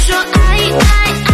说爱爱爱